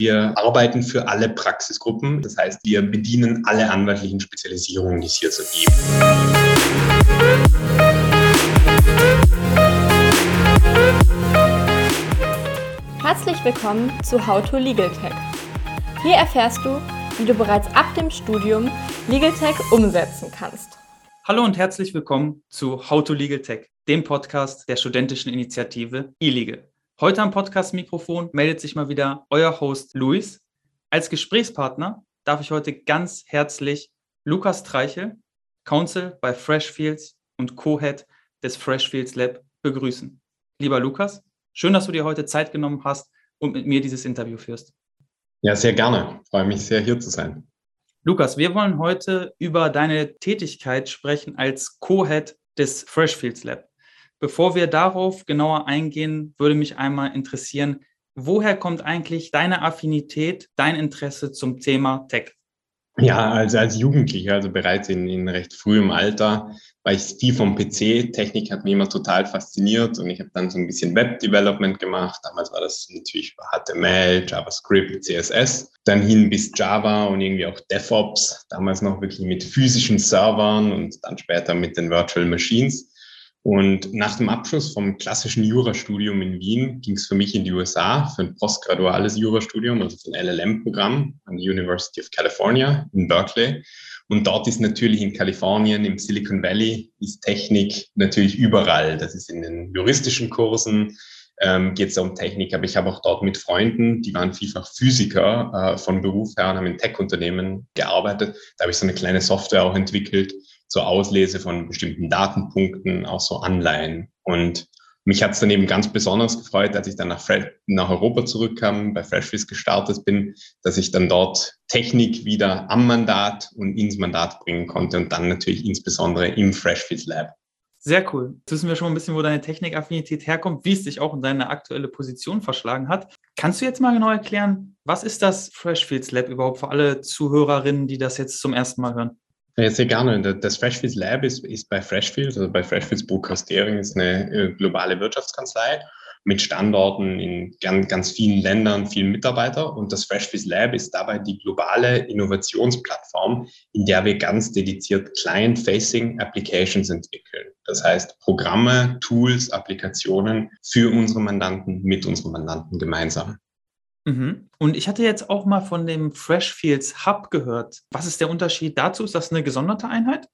Wir arbeiten für alle Praxisgruppen. Das heißt, wir bedienen alle anwaltlichen Spezialisierungen, die es hier so gibt. Herzlich willkommen zu How to Legal Tech. Hier erfährst du, wie du bereits ab dem Studium Legal Tech umsetzen kannst. Hallo und herzlich willkommen zu How to Legal Tech, dem Podcast der studentischen Initiative eLegal. Heute am Podcast-Mikrofon meldet sich mal wieder euer Host Luis. Als Gesprächspartner darf ich heute ganz herzlich Lukas Treichel, Counsel bei Freshfields und Co-Head des Freshfields Lab begrüßen. Lieber Lukas, schön, dass du dir heute Zeit genommen hast und mit mir dieses Interview führst. Ja, sehr gerne. Ich freue mich sehr, hier zu sein. Lukas, wir wollen heute über deine Tätigkeit sprechen als Co-Head des Freshfields Lab. Bevor wir darauf genauer eingehen, würde mich einmal interessieren, woher kommt eigentlich deine Affinität, dein Interesse zum Thema Tech? Ja, also als Jugendlicher, also bereits in, in recht frühem Alter, war ich viel vom PC. Technik hat mich immer total fasziniert und ich habe dann so ein bisschen Web-Development gemacht. Damals war das natürlich HTML, JavaScript, CSS. Dann hin bis Java und irgendwie auch DevOps. Damals noch wirklich mit physischen Servern und dann später mit den Virtual Machines. Und nach dem Abschluss vom klassischen Jurastudium in Wien ging es für mich in die USA für ein postgraduales Jurastudium, also für ein LLM-Programm an der University of California in Berkeley. Und dort ist natürlich in Kalifornien, im Silicon Valley, ist Technik natürlich überall. Das ist in den juristischen Kursen, ähm, geht es um Technik, aber ich habe auch dort mit Freunden, die waren vielfach Physiker äh, von Beruf her und haben in Tech-Unternehmen gearbeitet. Da habe ich so eine kleine Software auch entwickelt, zur Auslese von bestimmten Datenpunkten, auch so Anleihen. Und mich hat es dann eben ganz besonders gefreut, als ich dann nach, nach Europa zurückkam, bei Freshfish gestartet bin, dass ich dann dort Technik wieder am Mandat und ins Mandat bringen konnte und dann natürlich insbesondere im Freshfish Lab. Sehr cool. Jetzt wissen wir schon ein bisschen, wo deine Technikaffinität herkommt, wie es dich auch in deine aktuelle Position verschlagen hat. Kannst du jetzt mal genau erklären, was ist das Freshfields Lab überhaupt für alle Zuhörerinnen, die das jetzt zum ersten Mal hören? Ja, sehr gerne. Das Freshfields Lab ist, ist bei Freshfields, also bei Freshfields Buchhastering, ist eine äh, globale Wirtschaftskanzlei mit Standorten in ganz, ganz vielen Ländern, vielen Mitarbeiter. Und das Freshfields Lab ist dabei die globale Innovationsplattform, in der wir ganz dediziert Client-Facing Applications entwickeln. Das heißt Programme, Tools, Applikationen für unsere Mandanten, mit unseren Mandanten gemeinsam. Mhm. Und ich hatte jetzt auch mal von dem Freshfields Hub gehört. Was ist der Unterschied dazu? Ist das eine gesonderte Einheit?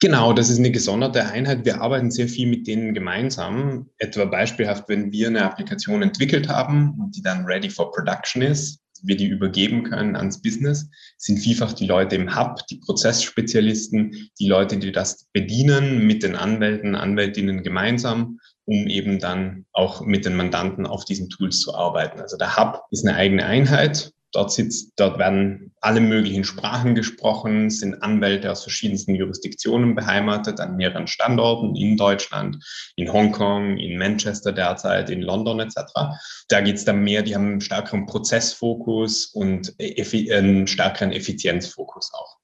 Genau, das ist eine gesonderte Einheit. Wir arbeiten sehr viel mit denen gemeinsam. Etwa beispielhaft, wenn wir eine Applikation entwickelt haben und die dann ready for production ist, wir die übergeben können ans Business, sind vielfach die Leute im Hub, die Prozessspezialisten, die Leute, die das bedienen mit den Anwälten, Anwältinnen gemeinsam um eben dann auch mit den Mandanten auf diesen Tools zu arbeiten. Also der Hub ist eine eigene Einheit. Dort sitzt, dort werden alle möglichen Sprachen gesprochen, sind Anwälte aus verschiedensten Jurisdiktionen beheimatet an mehreren Standorten in Deutschland, in Hongkong, in Manchester derzeit, in London etc. Da geht es dann mehr, die haben einen stärkeren Prozessfokus und einen stärkeren Effizienzfokus auch.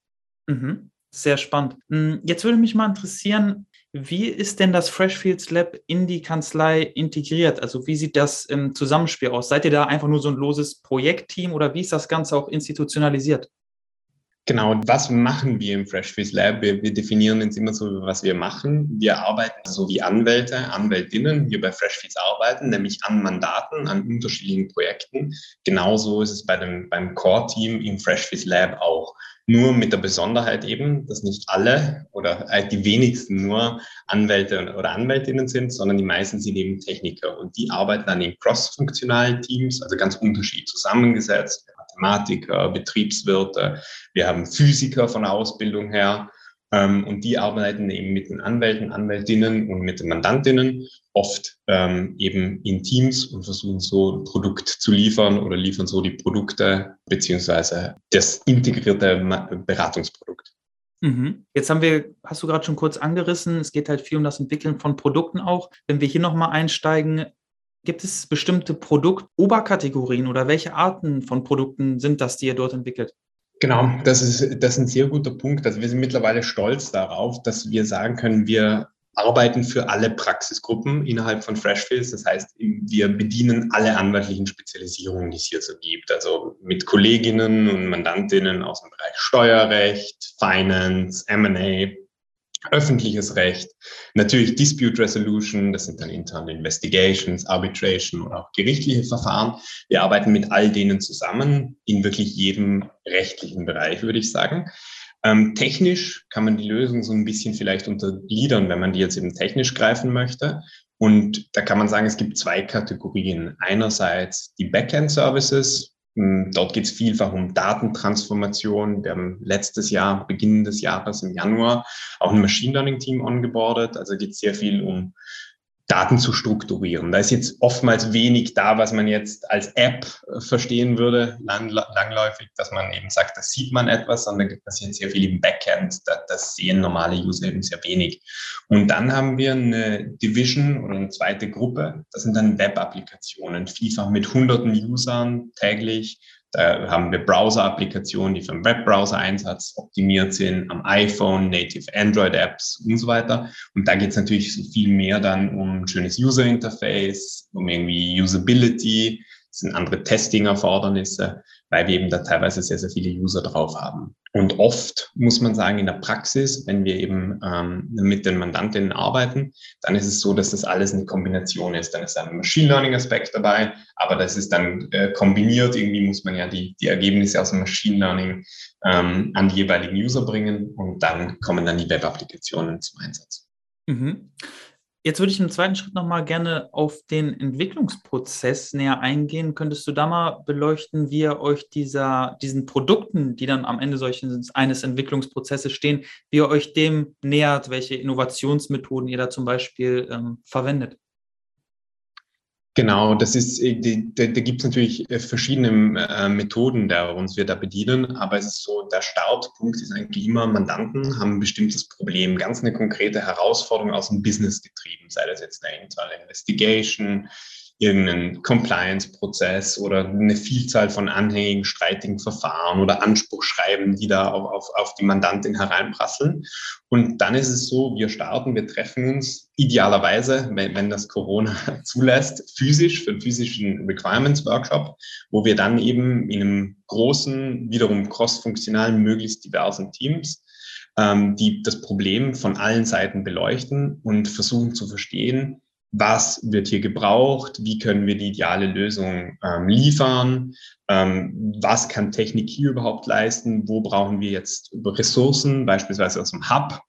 Mhm. Sehr spannend. Hm, jetzt würde mich mal interessieren, wie ist denn das Freshfields Lab in die Kanzlei integriert? Also wie sieht das im Zusammenspiel aus? Seid ihr da einfach nur so ein loses Projektteam oder wie ist das Ganze auch institutionalisiert? Genau, was machen wir im Freshfields Lab? Wir, wir, definieren jetzt immer so, was wir machen. Wir arbeiten so wie Anwälte, Anwältinnen hier bei Freshfields arbeiten, nämlich an Mandaten, an unterschiedlichen Projekten. Genauso ist es bei dem, beim Core-Team im Freshfields Lab auch. Nur mit der Besonderheit eben, dass nicht alle oder die wenigsten nur Anwälte oder Anwältinnen sind, sondern die meisten sind eben Techniker und die arbeiten dann in cross-funktionalen Teams, also ganz unterschiedlich zusammengesetzt. Mathematiker, Betriebswirte, wir haben Physiker von der Ausbildung her ähm, und die arbeiten eben mit den Anwälten, Anwältinnen und mit den Mandantinnen oft ähm, eben in Teams und versuchen so ein Produkt zu liefern oder liefern so die Produkte beziehungsweise das integrierte Beratungsprodukt. Mhm. Jetzt haben wir, hast du gerade schon kurz angerissen, es geht halt viel um das Entwickeln von Produkten auch. Wenn wir hier nochmal einsteigen, gibt es bestimmte Produktoberkategorien oder welche Arten von Produkten sind das, die ihr dort entwickelt? Genau, das ist, das ist ein sehr guter Punkt. Also wir sind mittlerweile stolz darauf, dass wir sagen können, wir arbeiten für alle Praxisgruppen innerhalb von Freshfields. Das heißt, wir bedienen alle anwaltlichen Spezialisierungen, die es hier so gibt. Also mit Kolleginnen und Mandantinnen aus dem Bereich Steuerrecht, Finance, M&A, öffentliches Recht, natürlich Dispute Resolution, das sind dann interne Investigations, Arbitration oder auch gerichtliche Verfahren. Wir arbeiten mit all denen zusammen in wirklich jedem rechtlichen Bereich, würde ich sagen. Ähm, technisch kann man die Lösung so ein bisschen vielleicht untergliedern, wenn man die jetzt eben technisch greifen möchte. Und da kann man sagen, es gibt zwei Kategorien. Einerseits die Backend-Services, Dort geht es vielfach um Datentransformation. Wir haben letztes Jahr, Beginn des Jahres im Januar, auch ein Machine Learning Team ongeboardet. Also geht es sehr viel um Daten zu strukturieren. Da ist jetzt oftmals wenig da, was man jetzt als App äh, verstehen würde, lang, langläufig, dass man eben sagt, da sieht man etwas, sondern da passiert sehr viel im Backend. Das, das sehen normale User eben sehr wenig. Und dann haben wir eine Division oder eine zweite Gruppe. Das sind dann Web-Applikationen, vielfach mit hunderten Usern täglich, da haben wir Browser-Applikationen, die für den Webbrowser-Einsatz optimiert sind, am iPhone, Native Android-Apps und so weiter. Und da geht es natürlich viel mehr dann um ein schönes User-Interface, um irgendwie Usability, sind andere Testing-Erfordernisse, weil wir eben da teilweise sehr, sehr viele User drauf haben. Und oft muss man sagen, in der Praxis, wenn wir eben ähm, mit den Mandantinnen arbeiten, dann ist es so, dass das alles eine Kombination ist. Dann ist ein Machine Learning Aspekt dabei, aber das ist dann äh, kombiniert. Irgendwie muss man ja die, die Ergebnisse aus dem Machine Learning ähm, an die jeweiligen User bringen und dann kommen dann die Web-Applikationen zum Einsatz. Mhm. Jetzt würde ich im zweiten Schritt nochmal gerne auf den Entwicklungsprozess näher eingehen. Könntest du da mal beleuchten, wie ihr euch dieser, diesen Produkten, die dann am Ende solches eines Entwicklungsprozesses stehen, wie ihr euch dem nähert, welche Innovationsmethoden ihr da zum Beispiel ähm, verwendet? Genau, das ist, äh, da, da gibt es natürlich äh, verschiedene äh, Methoden, der uns wir da bedienen, aber es ist so, der Startpunkt ist eigentlich immer, Mandanten haben ein bestimmtes Problem, ganz eine konkrete Herausforderung aus dem Business getrieben, sei das jetzt eine Investigation, irgendeinen Compliance-Prozess oder eine Vielzahl von anhängigen, streitigen Verfahren oder Anspruchschreiben, die da auf, auf, auf die Mandantin hereinprasseln. Und dann ist es so, wir starten, wir treffen uns idealerweise, wenn, wenn das Corona zulässt, physisch für einen physischen Requirements-Workshop, wo wir dann eben in einem großen, wiederum cross-funktionalen, möglichst diversen Teams ähm, die das Problem von allen Seiten beleuchten und versuchen zu verstehen, was wird hier gebraucht, wie können wir die ideale Lösung ähm, liefern, ähm, was kann Technik hier überhaupt leisten, wo brauchen wir jetzt Ressourcen, beispielsweise aus dem Hub.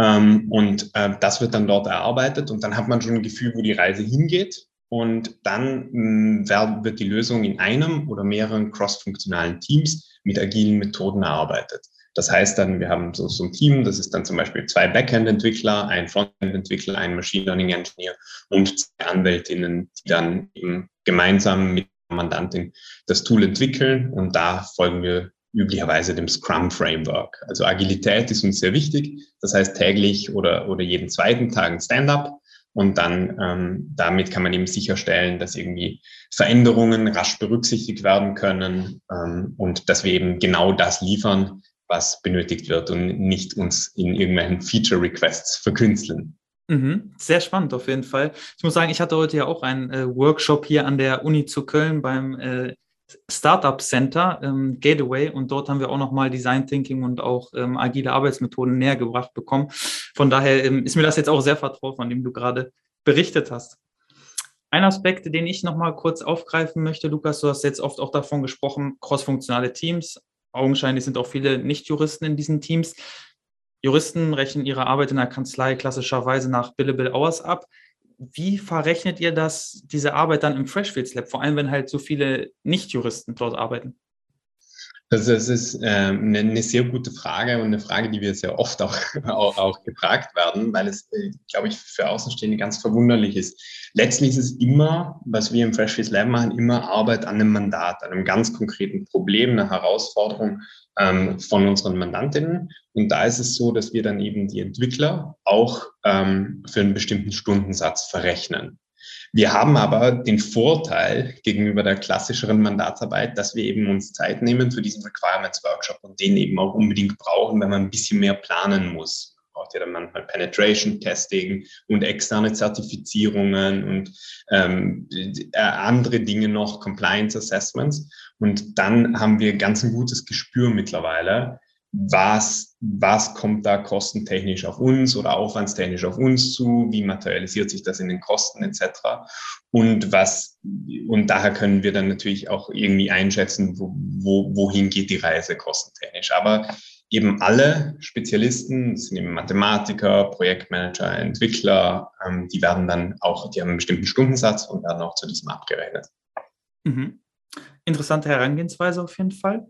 Ähm, und äh, das wird dann dort erarbeitet und dann hat man schon ein Gefühl, wo die Reise hingeht. Und dann mh, hm, wird die Lösung in einem oder mehreren cross-funktionalen Teams mit agilen Methoden erarbeitet. Das heißt dann, wir haben so, so ein Team, das ist dann zum Beispiel zwei Backend-Entwickler, ein Frontend-Entwickler, ein Machine Learning-Engineer und zwei Anwältinnen, die dann eben gemeinsam mit der Mandantin das Tool entwickeln. Und da folgen wir üblicherweise dem Scrum-Framework. Also Agilität ist uns sehr wichtig. Das heißt täglich oder, oder jeden zweiten Tag ein Stand-up. Und dann ähm, damit kann man eben sicherstellen, dass irgendwie Veränderungen rasch berücksichtigt werden können ähm, und dass wir eben genau das liefern, was benötigt wird und nicht uns in irgendwelchen Feature-Requests verkünsteln. Mhm, sehr spannend auf jeden Fall. Ich muss sagen, ich hatte heute ja auch einen äh, Workshop hier an der Uni zu Köln beim äh, Startup Center ähm, Gateway und dort haben wir auch nochmal Design Thinking und auch ähm, agile Arbeitsmethoden näher gebracht bekommen. Von daher ähm, ist mir das jetzt auch sehr vertraut, von dem du gerade berichtet hast. Ein Aspekt, den ich nochmal kurz aufgreifen möchte, Lukas, du hast jetzt oft auch davon gesprochen, crossfunktionale Teams, augenscheinlich sind auch viele Nicht-Juristen in diesen Teams. Juristen rechnen ihre Arbeit in der Kanzlei klassischerweise nach Billable Hours ab. Wie verrechnet ihr das, diese Arbeit dann im Freshfields Lab, vor allem wenn halt so viele Nicht-Juristen dort arbeiten? Das, das ist ähm, eine, eine, sehr gute Frage und eine Frage, die wir sehr oft auch, auch, auch gefragt werden, weil es, äh, glaube ich, für Außenstehende ganz verwunderlich ist. Letztlich ist es immer, was wir im Freshfields Lab machen, immer Arbeit an einem Mandat, an einem ganz konkreten Problem, einer Herausforderung ähm, von unseren Mandantinnen. Und da ist es so, dass wir dann eben die Entwickler auch ähm, für einen bestimmten Stundensatz verrechnen. Wir haben aber den Vorteil gegenüber der klassischeren Mandatsarbeit, dass wir eben uns Zeit nehmen für diesen Requirements Workshop und den eben auch unbedingt brauchen, wenn man ein bisschen mehr planen muss braucht ja dann manchmal Penetration Testing und externe Zertifizierungen und ähm, äh, andere Dinge noch, Compliance Assessments. Und dann haben wir ganz ein gutes Gespür mittlerweile, was, was kommt da kostentechnisch auf uns oder aufwandstechnisch auf uns zu, wie materialisiert sich das in den Kosten etc. Und was, und daher können wir dann natürlich auch irgendwie einschätzen, wo, wo, wohin geht die Reise kostentechnisch. Aber eben alle Spezialisten, das sind eben Mathematiker, Projektmanager, Entwickler, ähm, die werden dann auch, die haben einen bestimmten Stundensatz und werden auch zu diesem abgerechnet. Mhm. Interessante Herangehensweise auf jeden Fall.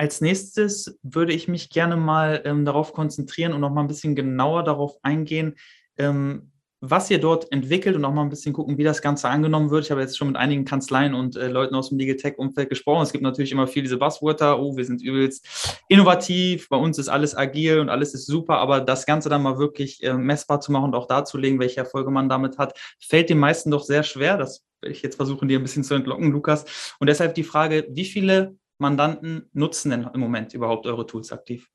Als nächstes würde ich mich gerne mal ähm, darauf konzentrieren und noch mal ein bisschen genauer darauf eingehen, ähm, was ihr dort entwickelt und auch mal ein bisschen gucken, wie das Ganze angenommen wird. Ich habe jetzt schon mit einigen Kanzleien und äh, Leuten aus dem Legal Tech-Umfeld gesprochen. Es gibt natürlich immer viel diese Buzzwörter, oh, wir sind übelst innovativ, bei uns ist alles agil und alles ist super, aber das Ganze dann mal wirklich äh, messbar zu machen und auch darzulegen, welche Erfolge man damit hat, fällt den meisten doch sehr schwer. Das werde ich jetzt versuchen, dir ein bisschen zu entlocken, Lukas. Und deshalb die Frage, wie viele Mandanten nutzen denn im Moment überhaupt eure Tools aktiv?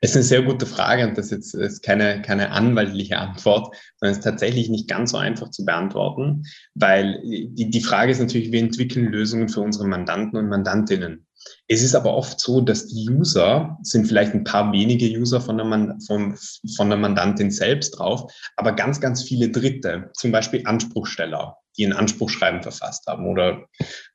Es ist eine sehr gute Frage und das ist, ist keine, keine anwaltliche Antwort, sondern es ist tatsächlich nicht ganz so einfach zu beantworten, weil die, die Frage ist natürlich, wir entwickeln Lösungen für unsere Mandanten und Mandantinnen. Es ist aber oft so, dass die User sind vielleicht ein paar wenige User von der, Man von, von der Mandantin selbst drauf, aber ganz, ganz viele Dritte, zum Beispiel Anspruchsteller, die ein Anspruchschreiben verfasst haben oder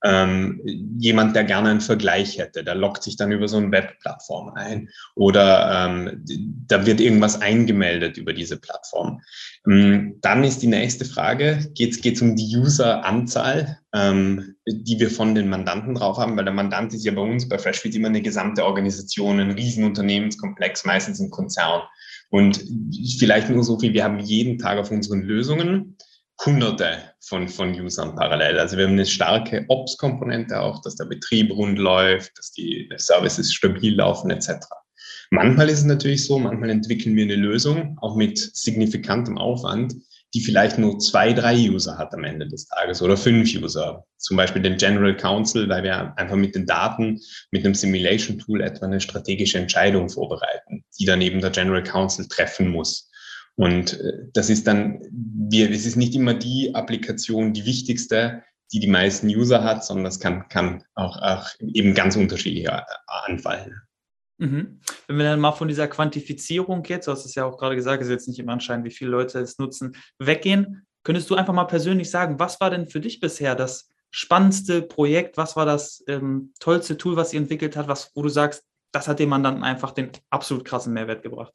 ähm, jemand, der gerne einen Vergleich hätte, der loggt sich dann über so eine Webplattform ein oder ähm, da wird irgendwas eingemeldet über diese Plattform. Ähm, dann ist die nächste Frage, geht es um die Useranzahl, ähm, die wir von den Mandanten drauf haben, weil der Mandant ist ja bei uns bei Freshfeed immer eine gesamte Organisation, ein Riesenunternehmenskomplex, meistens ein Konzern. Und vielleicht nur so viel, wir haben jeden Tag auf unseren Lösungen Hunderte von, von Usern parallel. Also wir haben eine starke Ops-Komponente auch, dass der Betrieb rund läuft, dass die Services stabil laufen etc. Manchmal ist es natürlich so, manchmal entwickeln wir eine Lösung, auch mit signifikantem Aufwand, die vielleicht nur zwei, drei User hat am Ende des Tages oder fünf User. Zum Beispiel den General Counsel, weil wir einfach mit den Daten, mit einem Simulation Tool etwa eine strategische Entscheidung vorbereiten, die dann eben der General Counsel treffen muss. Und äh, das ist dann, wir, es ist nicht immer die Applikation, die wichtigste, die die meisten User hat, sondern das kann, kann auch, auch eben ganz unterschiedlich äh, anfallen. Mhm. Wenn wir dann mal von dieser Quantifizierung jetzt, du hast es ja auch gerade gesagt, ist jetzt nicht immer anscheinend, wie viele Leute es nutzen, weggehen, könntest du einfach mal persönlich sagen, was war denn für dich bisher das spannendste Projekt? Was war das ähm, tollste Tool, was ihr entwickelt hat, was, wo du sagst, das hat dem Mandanten einfach den absolut krassen Mehrwert gebracht?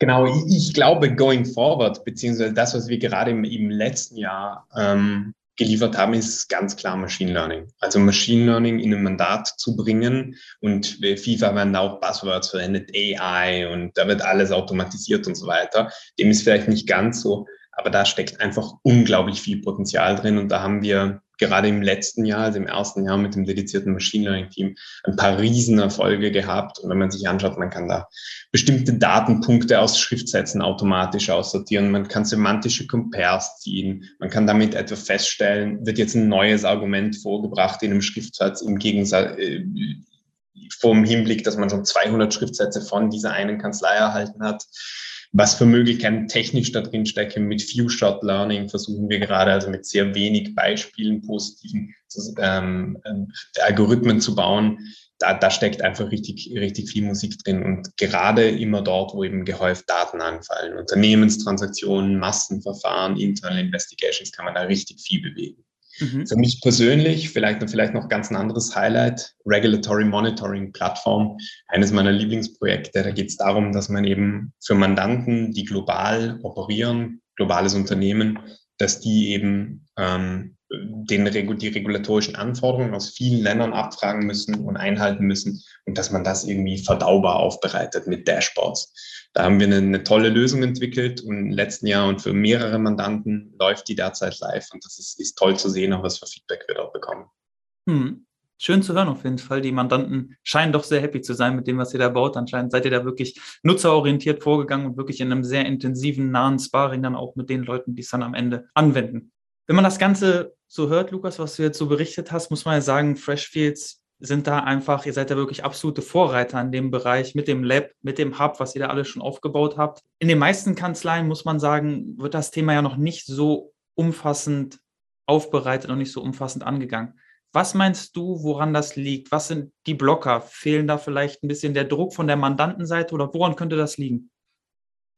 Genau, ich glaube, going forward, beziehungsweise das, was wir gerade im, im letzten Jahr ähm, geliefert haben, ist ganz klar Machine Learning. Also Machine Learning in ein Mandat zu bringen und FIFA werden auch Buzzwords verwendet, AI und da wird alles automatisiert und so weiter. Dem ist vielleicht nicht ganz so, aber da steckt einfach unglaublich viel Potenzial drin und da haben wir gerade im letzten Jahr, also im ersten Jahr mit dem dedizierten Machine Learning Team, ein paar Riesenerfolge gehabt. Und wenn man sich anschaut, man kann da bestimmte Datenpunkte aus Schriftsätzen automatisch aussortieren. Man kann semantische Compares ziehen. Man kann damit etwa feststellen, wird jetzt ein neues Argument vorgebracht in einem Schriftsatz im Gegensatz, äh, vom Hinblick, dass man schon 200 Schriftsätze von dieser einen Kanzlei erhalten hat was für Möglichkeiten technisch da drin stecken. Mit Few-Shot Learning versuchen wir gerade, also mit sehr wenig Beispielen, positiven ähm, äh, Algorithmen zu bauen. Da, da steckt einfach richtig, richtig viel Musik drin und gerade immer dort, wo eben gehäuft Daten anfallen, Unternehmenstransaktionen, Massenverfahren, Internal Investigations, kann man da richtig viel bewegen. Mhm. Für mich persönlich vielleicht, vielleicht noch ganz ein anderes Highlight, Regulatory Monitoring Plattform, eines meiner Lieblingsprojekte. Da geht es darum, dass man eben für Mandanten, die global operieren, globales Unternehmen, dass die eben ähm, den, die regulatorischen Anforderungen aus vielen Ländern abfragen müssen und einhalten müssen und dass man das irgendwie verdaubar aufbereitet mit Dashboards. Da haben wir eine, eine, tolle Lösung entwickelt und im letzten Jahr und für mehrere Mandanten läuft die derzeit live und das ist, ist toll zu sehen, auch was für Feedback wir dort bekommen. Hm. Schön zu hören auf jeden Fall. Die Mandanten scheinen doch sehr happy zu sein mit dem, was ihr da baut. Anscheinend seid ihr da wirklich nutzerorientiert vorgegangen und wirklich in einem sehr intensiven, nahen Sparring dann auch mit den Leuten, die es dann am Ende anwenden. Wenn man das Ganze so hört, Lukas, was du jetzt so berichtet hast, muss man ja sagen, Freshfields sind da einfach, ihr seid da wirklich absolute Vorreiter in dem Bereich mit dem Lab, mit dem Hub, was ihr da alles schon aufgebaut habt. In den meisten Kanzleien, muss man sagen, wird das Thema ja noch nicht so umfassend aufbereitet und nicht so umfassend angegangen. Was meinst du, woran das liegt? Was sind die Blocker? Fehlen da vielleicht ein bisschen der Druck von der Mandantenseite oder woran könnte das liegen?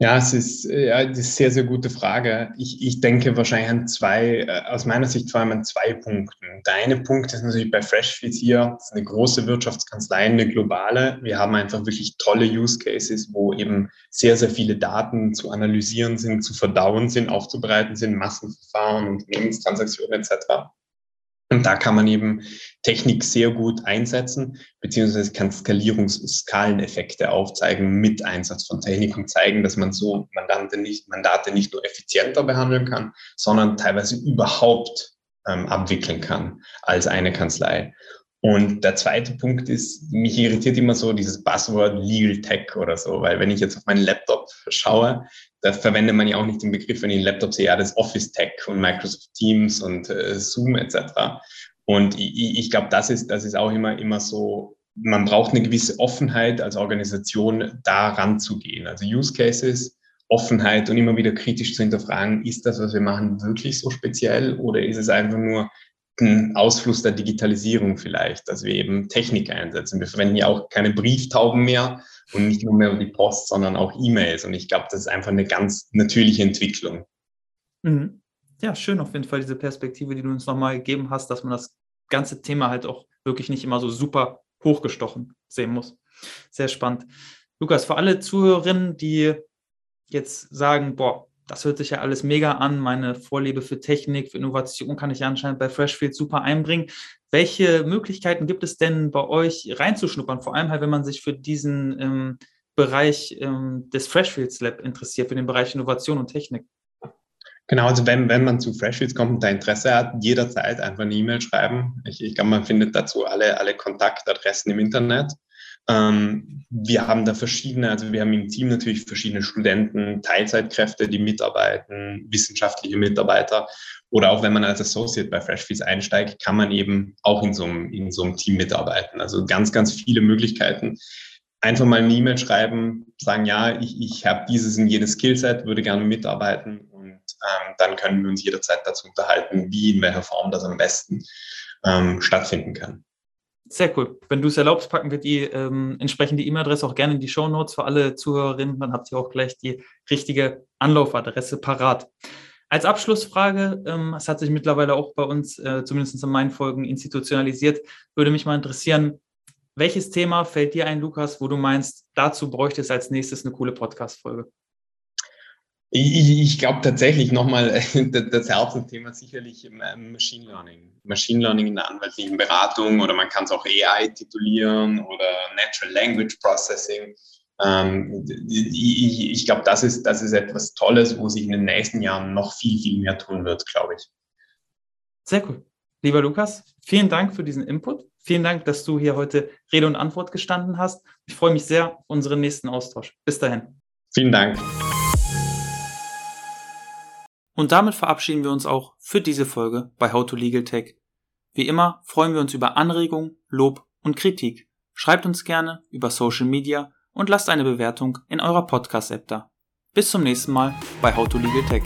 Ja, es ist, ja, das ist eine sehr, sehr gute Frage. Ich, ich denke wahrscheinlich an zwei, äh, aus meiner Sicht vor allem an zwei Punkten. Der eine Punkt ist natürlich bei Freshfeeds hier, das ist eine große Wirtschaftskanzlei, eine globale. Wir haben einfach wirklich tolle Use Cases, wo eben sehr, sehr viele Daten zu analysieren sind, zu verdauen sind, aufzubereiten sind, Massenverfahren, Unternehmenstransaktionen etc. Und da kann man eben Technik sehr gut einsetzen, beziehungsweise kann Skalierungsskaleneffekte aufzeigen mit Einsatz von Technik und zeigen, dass man so Mandate nicht, Mandate nicht nur effizienter behandeln kann, sondern teilweise überhaupt ähm, abwickeln kann als eine Kanzlei. Und der zweite Punkt ist, mich irritiert immer so dieses Buzzword Legal Tech oder so, weil wenn ich jetzt auf meinen Laptop schaue, da verwendet man ja auch nicht den Begriff, wenn ich einen Laptop sehe, ja, das Office Tech und Microsoft Teams und äh, Zoom etc. Und ich, ich glaube, das ist, das ist auch immer, immer so, man braucht eine gewisse Offenheit als Organisation, da ranzugehen. Also Use Cases, Offenheit und immer wieder kritisch zu hinterfragen, ist das, was wir machen, wirklich so speziell oder ist es einfach nur ein Ausfluss der Digitalisierung vielleicht, dass wir eben Technik einsetzen. Wir verwenden ja auch keine Brieftauben mehr und nicht nur mehr die Post, sondern auch E-Mails. Und ich glaube, das ist einfach eine ganz natürliche Entwicklung. Mhm. Ja, schön auf jeden Fall diese Perspektive, die du uns nochmal gegeben hast, dass man das ganze Thema halt auch wirklich nicht immer so super hochgestochen sehen muss. Sehr spannend. Lukas, für alle Zuhörerinnen, die jetzt sagen, boah, das hört sich ja alles mega an. Meine Vorliebe für Technik, für Innovation kann ich ja anscheinend bei Freshfield super einbringen. Welche Möglichkeiten gibt es denn bei euch reinzuschnuppern? Vor allem halt, wenn man sich für diesen ähm, Bereich ähm, des Freshfields Lab interessiert, für den Bereich Innovation und Technik. Genau, also wenn, wenn man zu Freshfields kommt und da Interesse hat, jederzeit einfach eine E-Mail schreiben. Ich, ich glaube, man findet dazu alle, alle Kontaktadressen im Internet. Ähm, wir haben da verschiedene, also wir haben im Team natürlich verschiedene Studenten, Teilzeitkräfte, die mitarbeiten, wissenschaftliche Mitarbeiter. Oder auch wenn man als Associate bei Freshfeeds einsteigt, kann man eben auch in so, einem, in so einem Team mitarbeiten. Also ganz, ganz viele Möglichkeiten. Einfach mal eine E-Mail schreiben, sagen, ja, ich, ich habe dieses und jenes Skillset, würde gerne mitarbeiten und ähm, dann können wir uns jederzeit dazu unterhalten, wie, in welcher Form das am besten ähm, stattfinden kann. Sehr cool. Wenn du es erlaubst, packen wir die ähm, entsprechende E-Mail-Adresse auch gerne in die Show Notes für alle Zuhörerinnen. Dann habt ihr auch gleich die richtige Anlaufadresse parat. Als Abschlussfrage, ähm, es hat sich mittlerweile auch bei uns, äh, zumindest in meinen Folgen, institutionalisiert, würde mich mal interessieren, welches Thema fällt dir ein, Lukas, wo du meinst, dazu bräuchte es als nächstes eine coole Podcast-Folge? Ich, ich glaube tatsächlich nochmal, das Herzensthema sicherlich ähm, Machine Learning. Machine Learning in der anwaltlichen Beratung oder man kann es auch AI titulieren oder Natural Language Processing. Ähm, ich, ich glaube, das ist, das ist etwas Tolles, wo sich in den nächsten Jahren noch viel, viel mehr tun wird, glaube ich. Sehr cool. Lieber Lukas, vielen Dank für diesen Input. Vielen Dank, dass du hier heute Rede und Antwort gestanden hast. Ich freue mich sehr auf unseren nächsten Austausch. Bis dahin. Vielen Dank. Und damit verabschieden wir uns auch für diese Folge bei How to Legal Tech. Wie immer freuen wir uns über Anregungen, Lob und Kritik. Schreibt uns gerne über Social Media und lasst eine Bewertung in eurer Podcast-App da. Bis zum nächsten Mal bei How to Legal Tech.